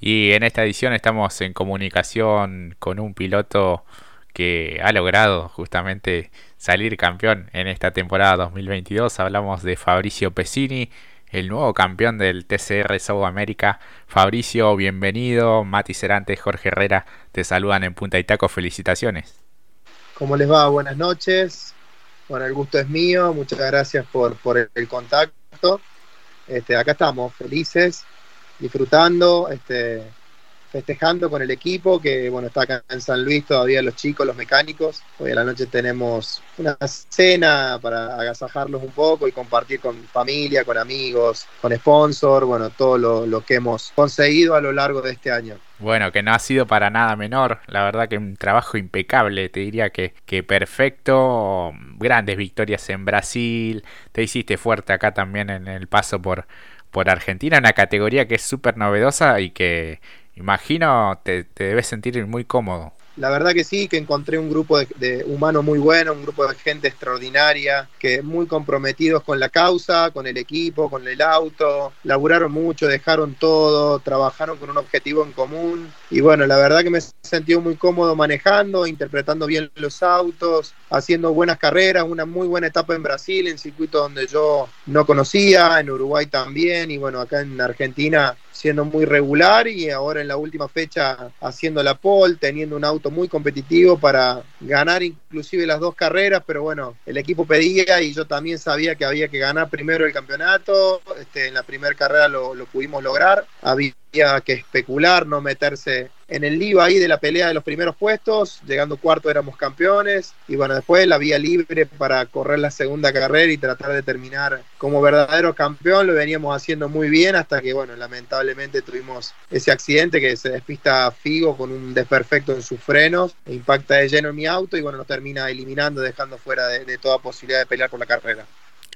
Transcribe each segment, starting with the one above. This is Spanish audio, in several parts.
Y en esta edición estamos en comunicación con un piloto que ha logrado justamente salir campeón en esta temporada 2022. Hablamos de Fabricio Pesini, el nuevo campeón del TCR South America. Fabricio, bienvenido. Mati Cerante, Jorge Herrera te saludan en Punta Itaco. Felicitaciones. ¿Cómo les va? Buenas noches. Bueno, el gusto es mío. Muchas gracias por, por el contacto. Este, acá estamos, felices, disfrutando. Este, festejando con el equipo, que bueno, está acá en San Luis todavía los chicos, los mecánicos. Hoy a la noche tenemos una cena para agasajarlos un poco y compartir con familia, con amigos, con sponsor, bueno, todo lo, que hemos conseguido a lo largo de este año. Bueno, que no ha sido para nada menor, la verdad que un trabajo impecable, te diría que, que perfecto, grandes victorias en Brasil, te hiciste fuerte acá también en el paso por, por Argentina, una categoría que es súper novedosa y que imagino te, te debes sentir muy cómodo. La verdad que sí, que encontré un grupo de, de humanos muy bueno, un grupo de gente extraordinaria, que muy comprometidos con la causa, con el equipo, con el auto, laburaron mucho, dejaron todo, trabajaron con un objetivo en común. Y bueno, la verdad que me sentido muy cómodo manejando, interpretando bien los autos, haciendo buenas carreras, una muy buena etapa en Brasil, en circuitos donde yo no conocía, en Uruguay también, y bueno, acá en Argentina siendo muy regular y ahora en la última fecha haciendo la pole, teniendo un auto muy competitivo para ganar inclusive las dos carreras, pero bueno, el equipo pedía y yo también sabía que había que ganar primero el campeonato, este, en la primera carrera lo, lo pudimos lograr, había que especular, no meterse en el lío ahí de la pelea de los primeros puestos, llegando cuarto éramos campeones y bueno, después la vía libre para correr la segunda carrera y tratar de terminar como verdadero campeón, lo veníamos haciendo muy bien hasta que bueno, lamentablemente tuvimos ese accidente que se despista Figo con un desperfecto en sus frenos, e impacta de lleno en mi auto y bueno, nos termina eliminando, dejando fuera de, toda posibilidad de pelear por la carrera.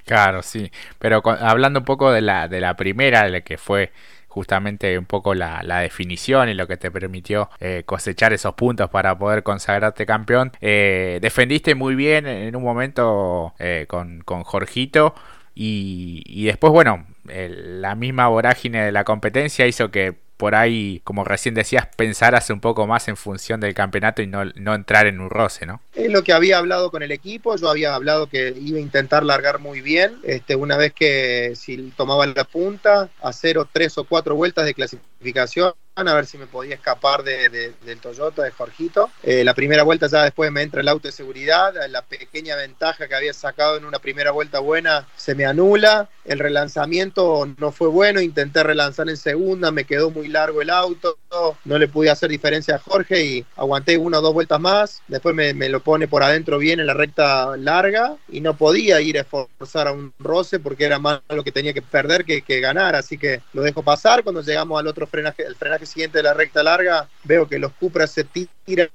Claro, sí, pero hablando un poco de la, de la primera, de la que fue justamente un poco la, definición y lo que te permitió eh, cosechar esos puntos para poder consagrarte campeón. Eh, defendiste muy bien en un momento eh, con, con Jorgito y, y después, bueno, la misma vorágine de la competencia hizo que por ahí, como recién decías, pensaras un poco más en función del campeonato y no, no, entrar en un roce, ¿no? Es lo que había hablado con el equipo, yo había hablado que iba a intentar largar muy bien, este, una vez que si tomaba la punta, hacer o tres o cuatro vueltas de clasificación a ver si me podía escapar de, del Toyota de Jorgito. Eh, la primera vuelta ya después me entra el auto de seguridad, la pequeña ventaja que había sacado en una primera vuelta buena se me anula, el relanzamiento no fue bueno, intenté relanzar en segunda, me quedó muy largo el auto, no le pude hacer diferencia a Jorge y aguanté una o dos vueltas más, después me, lo pone por adentro bien en la recta larga y no podía ir a esforzar a un roce porque era más lo que tenía que perder que, ganar, así que lo dejo pasar, cuando llegamos al otro frenaje, el frenaje siguiente de la recta larga, veo que los Cupras se tiran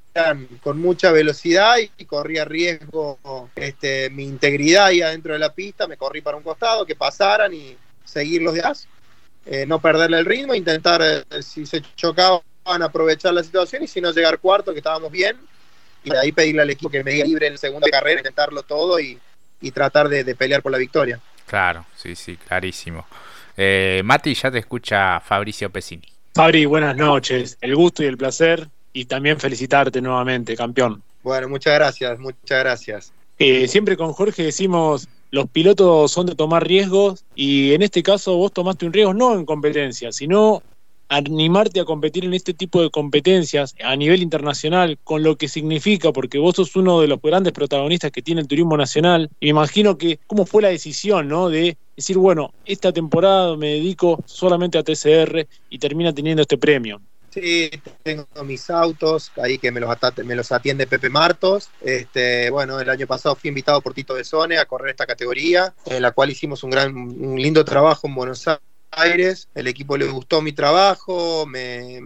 con mucha velocidad y corría riesgo este, mi integridad ahí adentro de la pista, me corrí para un costado, que pasaran y seguir los de eh, no perderle el ritmo, intentar, eh, si se chocaban, aprovechar la situación y si no llegar cuarto, que estábamos bien, y de ahí pedirle al equipo que me diga libre en la segunda carrera, intentarlo todo y, y tratar de, de, pelear por la victoria. Claro, sí, sí, clarísimo. Eh, Mati, ya te escucha Fabricio Pesini. Fabri, buenas noches. El gusto y el placer y también felicitarte nuevamente, campeón. Bueno, muchas gracias, muchas gracias. Eh, siempre con Jorge decimos, los pilotos son de tomar riesgos y en este caso vos tomaste un riesgo no en competencia, sino animarte a competir en este tipo de competencias a nivel internacional, con lo que significa, porque vos sos uno de los grandes protagonistas que tiene el turismo nacional, y me imagino que cómo fue la decisión, ¿no? De decir, bueno, esta temporada me dedico solamente a TCR y termina teniendo este premio. Sí, tengo mis autos, ahí que me los, me los atiende Pepe Martos. Este, bueno, el año pasado fui invitado por Tito de Zone a correr esta categoría, en la cual hicimos un gran, un lindo trabajo en Buenos Aires Aires, el equipo le gustó mi trabajo, me,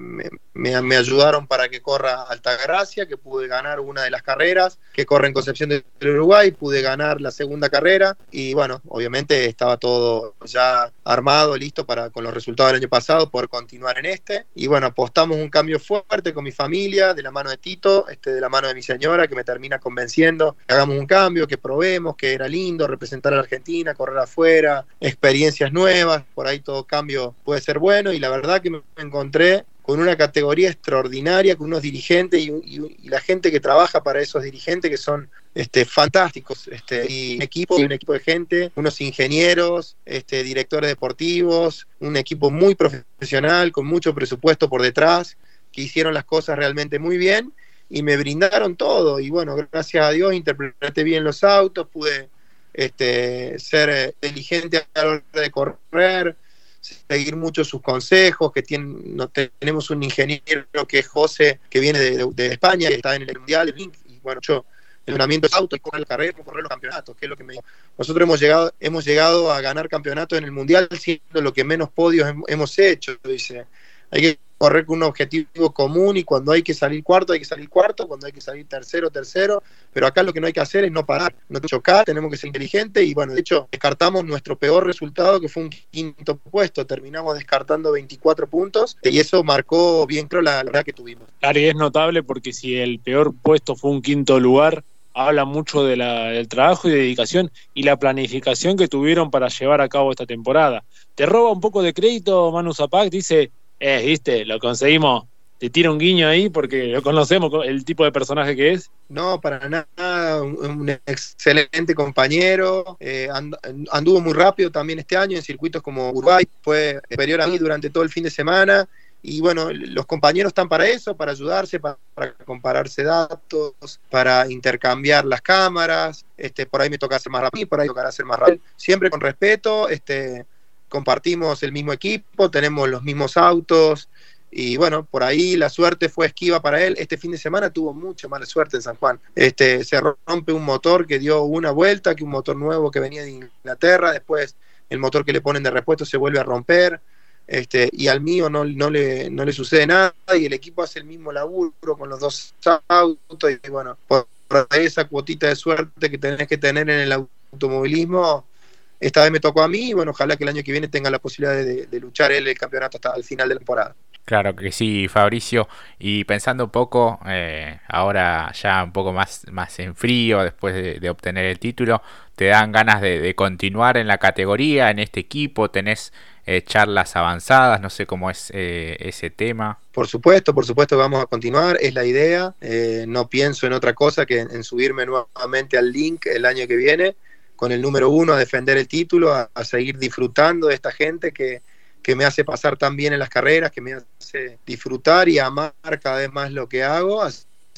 ayudaron para que corra Altagracia, que pude ganar una de las carreras, que corre en Concepción del Uruguay, pude ganar la segunda carrera y bueno, obviamente estaba todo ya armado, listo para con los resultados del año pasado poder continuar en este. Y bueno, apostamos un cambio fuerte con mi familia, de la mano de Tito, este, de la mano de mi señora, que me termina convenciendo que hagamos un cambio, que probemos, que era lindo representar a la Argentina, correr afuera, experiencias nuevas, por ahí todo cambio puede ser bueno y la verdad que me encontré con una categoría extraordinaria, con unos dirigentes y, la gente que trabaja para esos dirigentes que son este, fantásticos. Este, y un equipo, un equipo de gente, unos ingenieros, este, directores deportivos, un equipo muy profesional, con mucho presupuesto por detrás, que hicieron las cosas realmente muy bien y me brindaron todo. Y bueno, gracias a Dios interpreté bien los autos, pude este, ser eh, inteligente a la hora de correr, seguir mucho sus consejos, que tienen, no, tenemos un ingeniero que es José, que viene de, España, y está en el Mundial, y bueno, yo entrenamiento es auto y correr la carrera, correr los campeonatos, que es lo que me Nosotros hemos llegado, hemos llegado a ganar campeonatos en el Mundial siendo lo que menos podios hemos hecho, dice. Hay que correr con un objetivo común y cuando hay que salir cuarto, hay que salir cuarto, cuando hay que salir tercero, tercero, pero acá lo que no hay que hacer es no parar, no chocar, tenemos que ser inteligentes y bueno, de hecho descartamos nuestro peor resultado que fue un quinto puesto, terminamos descartando 24 puntos y eso marcó bien creo la, verdad que tuvimos. Claro, y es notable porque si el peor puesto fue un quinto lugar, habla mucho de del trabajo y dedicación y la planificación que tuvieron para llevar a cabo esta temporada. Te roba un poco de crédito Manu Zapac, dice eh, viste, lo conseguimos. Te tira un guiño ahí porque lo conocemos, el tipo de personaje que es. No, para nada, un, excelente compañero, eh, anduvo muy rápido también este año en circuitos como Uruguay, fue superior a mí durante todo el fin de semana y bueno, los compañeros están para eso, para ayudarse, para, compararse datos, para intercambiar las cámaras, este, por ahí me toca hacer más rápido, por ahí tocará hacer más rápido, siempre con respeto, este, compartimos el mismo equipo, tenemos los mismos autos y bueno, por ahí la suerte fue esquiva para él. Este fin de semana tuvo mucha mala suerte en San Juan. Este, se rompe un motor que dio una vuelta, que un motor nuevo que venía de Inglaterra, después el motor que le ponen de repuesto se vuelve a romper. Este, y al mío no, no, le, no le sucede nada y el equipo hace el mismo laburo con los dos autos y bueno, por esa cuotita de suerte que tenés que tener en el automovilismo, esta vez me tocó a mí y bueno, ojalá que el año que viene tenga la posibilidad de, luchar él el campeonato hasta el final de la temporada. Claro que sí, Fabricio. Y pensando un poco, eh, ahora ya un poco más, más en frío, después de, obtener el título, ¿te dan ganas de, continuar en la categoría, en este equipo? ¿Tenés eh, charlas avanzadas? No sé cómo es eh, ese tema. Por supuesto, por supuesto vamos a continuar, es la idea. no pienso en otra cosa que en subirme nuevamente al link el año que viene con el número uno a defender el título, a, seguir disfrutando de esta gente que, me hace pasar tan bien en las carreras, que me hace disfrutar y amar cada vez más lo que hago.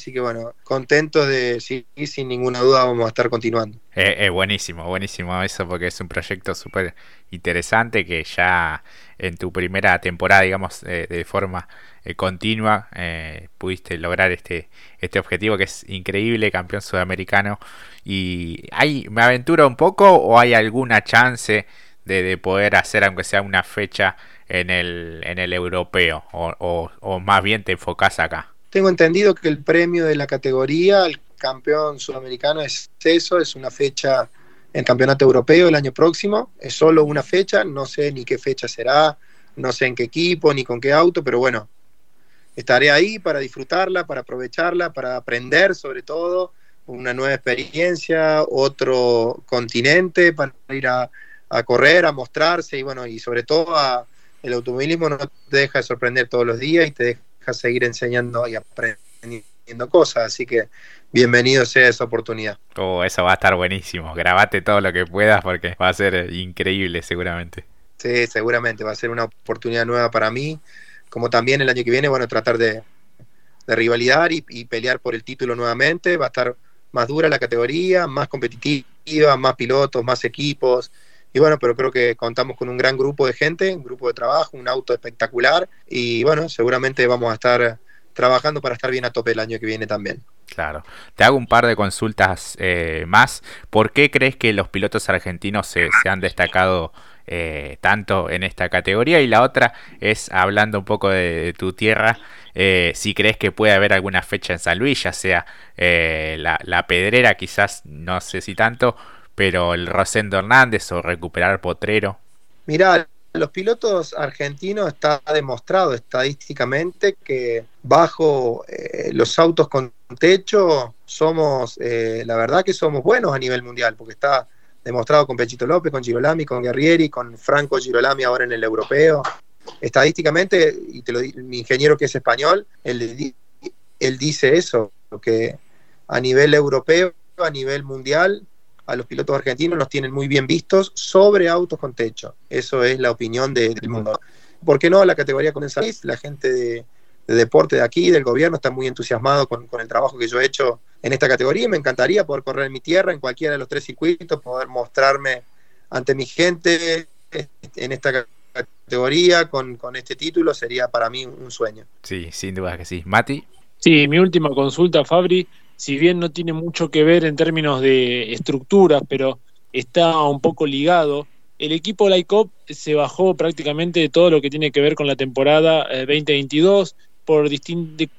Que bueno, contentos de sí, sin ninguna duda vamos a estar continuando. Es buenísimo, buenísimo eso porque es un proyecto súper interesante que ya en tu primera temporada, digamos, eh, de forma eh, continua, eh, pudiste lograr este, este objetivo que es increíble, campeón sudamericano. ¿Y hay, me aventura un poco o hay alguna chance de, poder hacer, aunque sea una fecha, en el, en el europeo? O, o, más bien te enfocas acá? Tengo entendido que el premio de la categoría al campeón sudamericano es eso, es una fecha en campeonato europeo el año próximo, es solo una fecha, no sé ni qué fecha será, no sé en qué equipo ni con qué auto, pero bueno, estaré ahí para disfrutarla, para aprovecharla, para aprender sobre todo, una nueva experiencia, otro continente para ir a, correr, a mostrarse y bueno, y sobre todo el automovilismo no te deja de sorprender todos los días y te deja seguir enseñando y aprendiendo cosas, así que bienvenido sea esa oportunidad. Oh, eso va a estar buenísimo, grabate todo lo que puedas porque va a ser increíble seguramente. Sí, seguramente va a ser una oportunidad nueva para mí como también el año que viene, bueno, tratar de, rivalidad y, pelear por el título nuevamente. Va a estar más dura la categoría, más competitiva, más pilotos, más equipos. Y bueno, pero creo que contamos con un gran grupo de gente, un grupo de trabajo, un auto espectacular. Y bueno, seguramente vamos a estar trabajando para estar bien a tope el año que viene también. Claro. Te hago un par de consultas eh, más. ¿Por qué crees que los pilotos argentinos se, se han destacado eh, tanto en esta categoría. Y la otra es, hablando un poco de, tu tierra, eh, si crees que puede haber alguna fecha en San Luis, ya sea eh, la, Pedrera, quizás, no sé si tanto, pero el Rosendo Hernández o recuperar Potrero. Mirá, los pilotos argentinos está demostrado estadísticamente que bajo los autos con techo somos, la verdad que somos buenos a nivel mundial, porque está demostrado con Pechito López, con Girolami, con Guerrieri, con Franco Girolami ahora en el europeo. estadísticamente, y te lo mi ingeniero que es español, él, él dice eso, que a nivel europeo, a nivel mundial, a los pilotos argentinos los tienen muy bien vistos sobre autos con techo. Eso es la opinión del mundo. ¿Por qué no la categoría con La gente de, deporte de aquí, del gobierno, está muy entusiasmado con, el trabajo que yo he hecho en esta categoría y me encantaría poder correr en mi tierra, en cualquiera de los tres circuitos, poder mostrarme ante mi gente en esta categoría con, con este título, sería para mí un sueño. Sí, sin duda que sí. Mati. Sí, mi última consulta, Fabri, si bien no tiene mucho que ver en términos de estructuras, pero está un poco ligado, el equipo Laicop se bajó prácticamente de todo lo que tiene que ver con la temporada 2022 eh, por,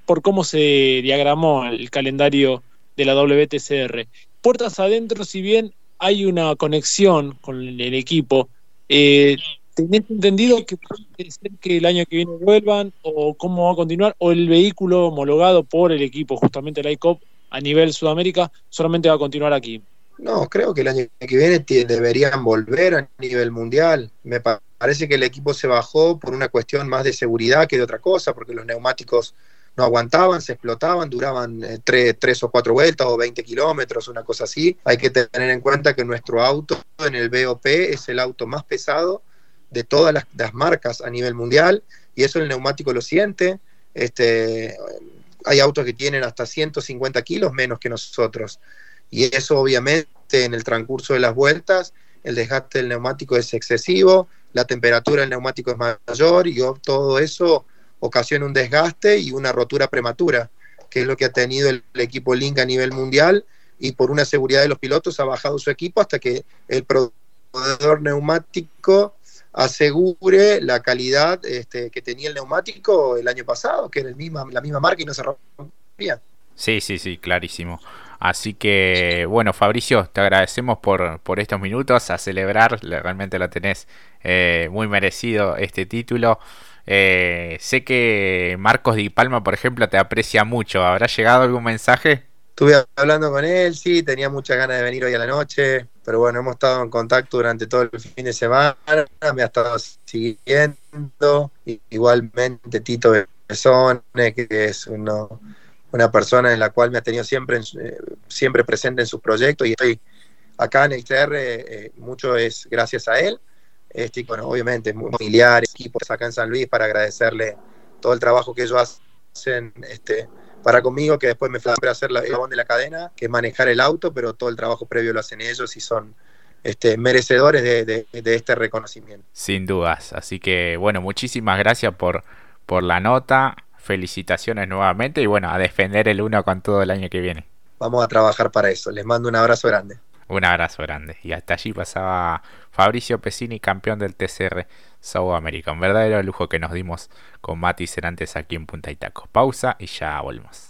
por cómo se diagramó el calendario de la WTCR. Puertas adentro, si bien hay una conexión con el equipo, eh, ¿tenés entendido que puede ser que el año que viene vuelvan o cómo va a continuar? ¿O el vehículo homologado por el equipo, justamente la ICOP, a nivel Sudamérica, solamente va a continuar aquí. No, creo que el año que viene deberían volver a nivel mundial. Me parece que el equipo se bajó por una cuestión más de seguridad que de otra cosa, porque los neumáticos no aguantaban, se explotaban, duraban eh, tres, o cuatro vueltas o 20 kilómetros, una cosa así. Hay que tener en cuenta que nuestro auto en el BOP es el auto más pesado de todas las, las marcas a nivel mundial y eso el neumático lo siente. Este, hay autos que tienen hasta 150 kilos menos que nosotros. Y eso obviamente en el transcurso de las vueltas, el desgaste del neumático es excesivo, la temperatura del neumático es mayor y todo eso ocasiona un desgaste y una rotura prematura, que es lo que ha tenido el, equipo Link a nivel mundial y por una seguridad de los pilotos ha bajado su equipo hasta que el proveedor neumático asegure la calidad este, que tenía el neumático el año pasado, que era el misma, la misma marca y no se rompía. Sí, sí, sí, clarísimo. Así que, bueno, Fabricio, te agradecemos por, por estos minutos a celebrar. Realmente lo tenés eh, muy merecido este título. Eh, sé que Marcos Di Palma, por ejemplo, te aprecia mucho. ¿Habrá llegado algún mensaje? Estuve hablando con él, sí, tenía muchas ganas de venir hoy a la noche, pero bueno, hemos estado en contacto durante todo el fin de semana, me ha estado siguiendo, igualmente Tito Besone, que es una persona en la cual me ha tenido siempre, eh, siempre presente en sus proyectos y estoy acá en el TR, eh, mucho es gracias a él, este, bueno, obviamente familiares, equipos acá en San Luis para agradecerle todo el trabajo que ellos hacen, este, para conmigo, que después me fue a hacer la, el de la cadena, que es manejar el auto, pero todo el trabajo previo lo hacen ellos y son este, merecedores de, este reconocimiento. Sin dudas. Así que, bueno, muchísimas gracias por, por la nota. Felicitaciones nuevamente y bueno, a defender el uno con todo el año que viene. Vamos a trabajar para eso. Les mando un abrazo grande. Un abrazo grande. Y hasta allí pasaba Fabricio Pesini, campeón del TCR South America. Un verdadero lujo que nos dimos con Mati Cerantes aquí en Punta Itaco. Pausa y ya volvemos.